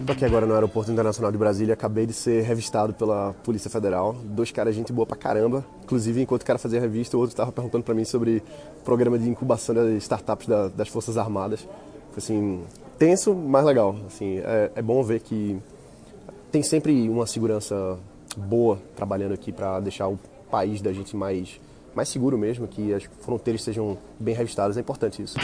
Estou aqui agora no Aeroporto Internacional de Brasília. Acabei de ser revistado pela Polícia Federal. Dois caras, gente boa pra caramba. Inclusive, enquanto o cara fazia a revista, o outro estava perguntando para mim sobre programa de incubação das startups da, das Forças Armadas. Foi assim, tenso, mas legal. Assim, é, é bom ver que tem sempre uma segurança boa trabalhando aqui para deixar o país da gente mais, mais seguro mesmo, que as fronteiras sejam bem revistadas. É importante isso.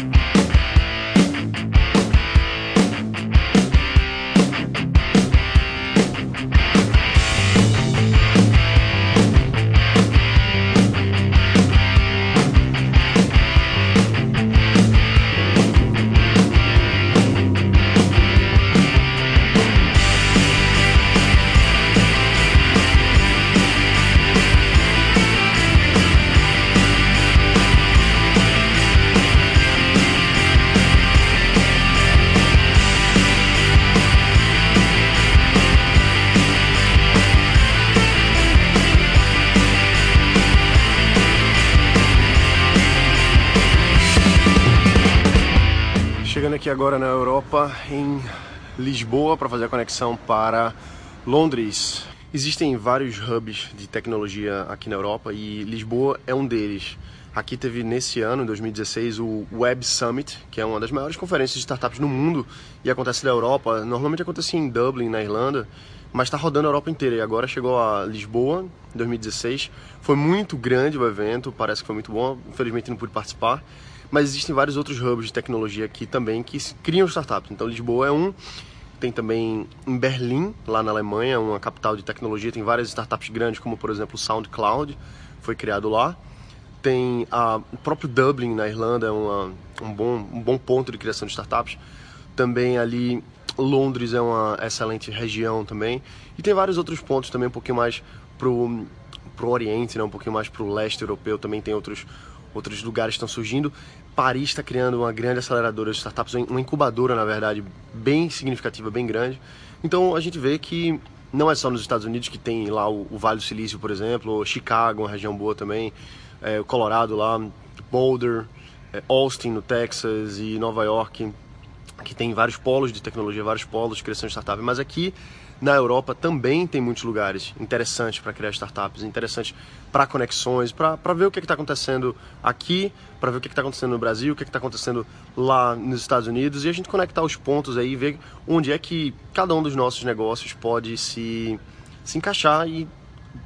Chegando aqui agora na Europa, em Lisboa, para fazer a conexão para Londres. Existem vários hubs de tecnologia aqui na Europa e Lisboa é um deles. Aqui teve nesse ano, em 2016, o Web Summit, que é uma das maiores conferências de startups no mundo e acontece na Europa. Normalmente acontece em Dublin, na Irlanda, mas está rodando a Europa inteira. E agora chegou a Lisboa, em 2016. Foi muito grande o evento, parece que foi muito bom. Infelizmente não pude participar mas existem vários outros hubs de tecnologia aqui também que criam startups. Então Lisboa é um, tem também em Berlim, lá na Alemanha, uma capital de tecnologia, tem várias startups grandes, como por exemplo o SoundCloud, foi criado lá. Tem a, o próprio Dublin, na Irlanda, é uma, um, bom, um bom ponto de criação de startups. Também ali Londres é uma excelente região também. E tem vários outros pontos também, um pouquinho mais pro, pro Oriente, né? um pouquinho mais pro leste europeu, também tem outros, outros lugares estão surgindo. Paris está criando uma grande aceleradora de startups, uma incubadora, na verdade, bem significativa, bem grande. Então a gente vê que não é só nos Estados Unidos que tem lá o, Vale do Silício, por exemplo, Chicago, uma região boa também, é, Colorado lá, Boulder, é, Austin no Texas e Nova York, que tem vários polos de tecnologia, vários polos de criação de startup, mas aqui na Europa também tem muitos lugares interessantes para criar startups, interessantes para conexões, para ver o que é está acontecendo aqui, para ver o que é está acontecendo no Brasil, o que é está acontecendo lá nos Estados Unidos e a gente conectar os pontos aí ver onde é que cada um dos nossos negócios pode se, se encaixar e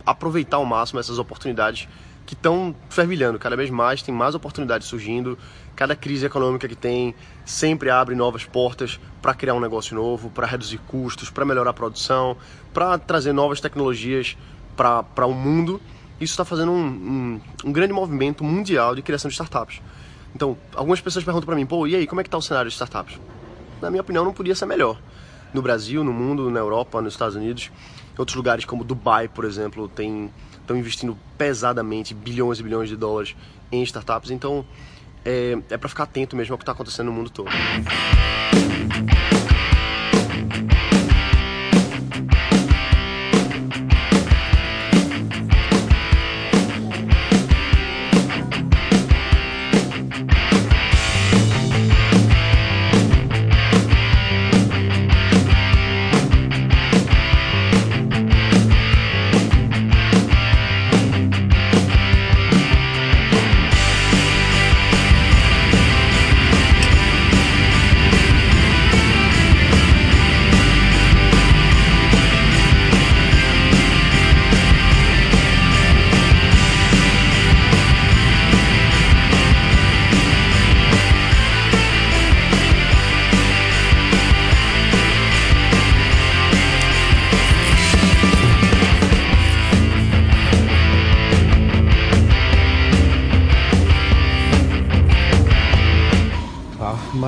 aproveitar ao máximo essas oportunidades que estão fervilhando cada vez mais, tem mais oportunidades surgindo. Cada crise econômica que tem sempre abre novas portas para criar um negócio novo, para reduzir custos, para melhorar a produção, para trazer novas tecnologias para o mundo. Isso está fazendo um, um, um, grande movimento mundial de criação de startups. Então, algumas pessoas perguntam para mim, pô, e aí, como é que está o cenário de startups? Na minha opinião, não podia ser melhor. No Brasil, no mundo, na Europa, nos Estados Unidos, outros lugares como Dubai, por exemplo, estão investindo pesadamente bilhões e bilhões de dólares em startups. Então é, é para ficar atento mesmo ao que está acontecendo no mundo todo.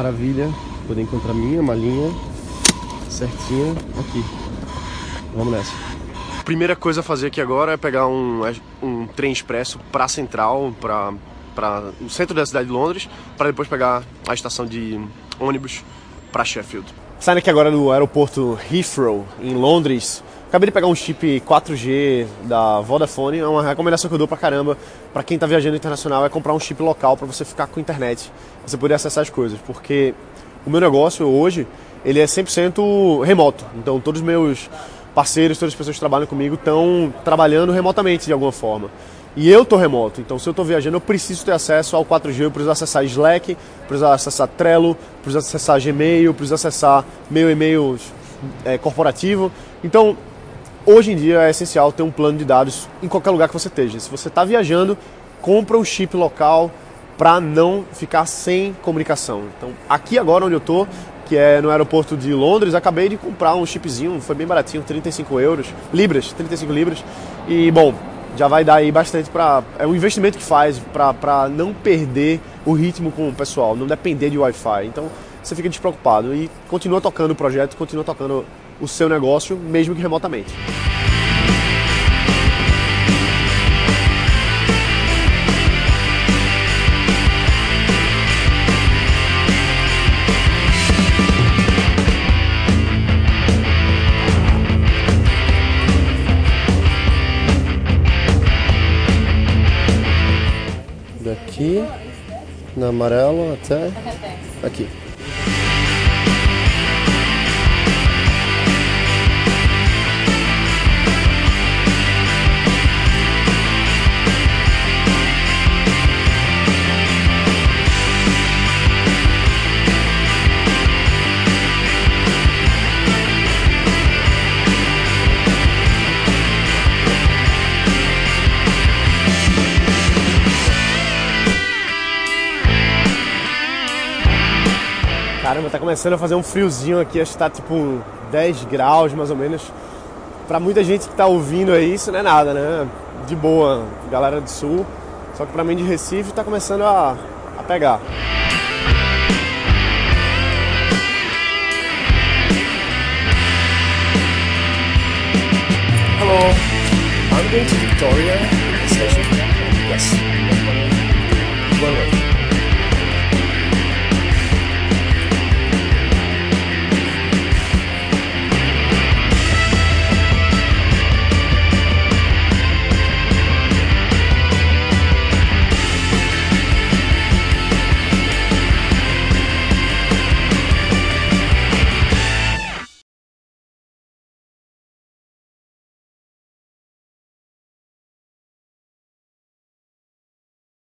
Maravilha poder encontrar minha malinha certinha aqui. Vamos nessa. Primeira coisa a fazer aqui agora é pegar um, um trem expresso para Central, para para o centro da cidade de Londres, para depois pegar a estação de ônibus para Sheffield. Saindo aqui agora do aeroporto Heathrow, em Londres, Acabei de pegar um chip 4G da Vodafone, é uma recomendação que eu dou pra caramba para quem tá viajando internacional é comprar um chip local para você ficar com internet, você poder acessar as coisas, porque o meu negócio hoje, ele é 100% remoto. Então todos os meus parceiros, todas as pessoas que trabalham comigo estão trabalhando remotamente de alguma forma. E eu estou remoto, então se eu estou viajando, eu preciso ter acesso ao 4G, eu preciso acessar Slack, preciso acessar Trello, preciso acessar Gmail, preciso acessar meu e-mail é, corporativo. Então, hoje em dia é essencial ter um plano de dados em qualquer lugar que você esteja. Se você está viajando, compra um chip local para não ficar sem comunicação. Então, aqui agora onde eu estou, que é no aeroporto de Londres, acabei de comprar um chipzinho, foi bem baratinho, 35 euros, libras, 35 libras. E, bom, já vai dar aí bastante para. É um investimento que faz para não perder o ritmo com o pessoal, não depender de Wi-Fi. Então você fica despreocupado e continua tocando o projeto, continua tocando o seu negócio, mesmo que remotamente. daqui, na amarelo até aqui. Caramba, tá começando a fazer um friozinho aqui, acho que tá tipo 10 graus mais ou menos. Pra muita gente que tá ouvindo aí, isso não é nada, né? De boa, galera do sul. Só que pra mim de Recife tá começando a, a pegar. Hello, I'm going to Victoria station. Yes.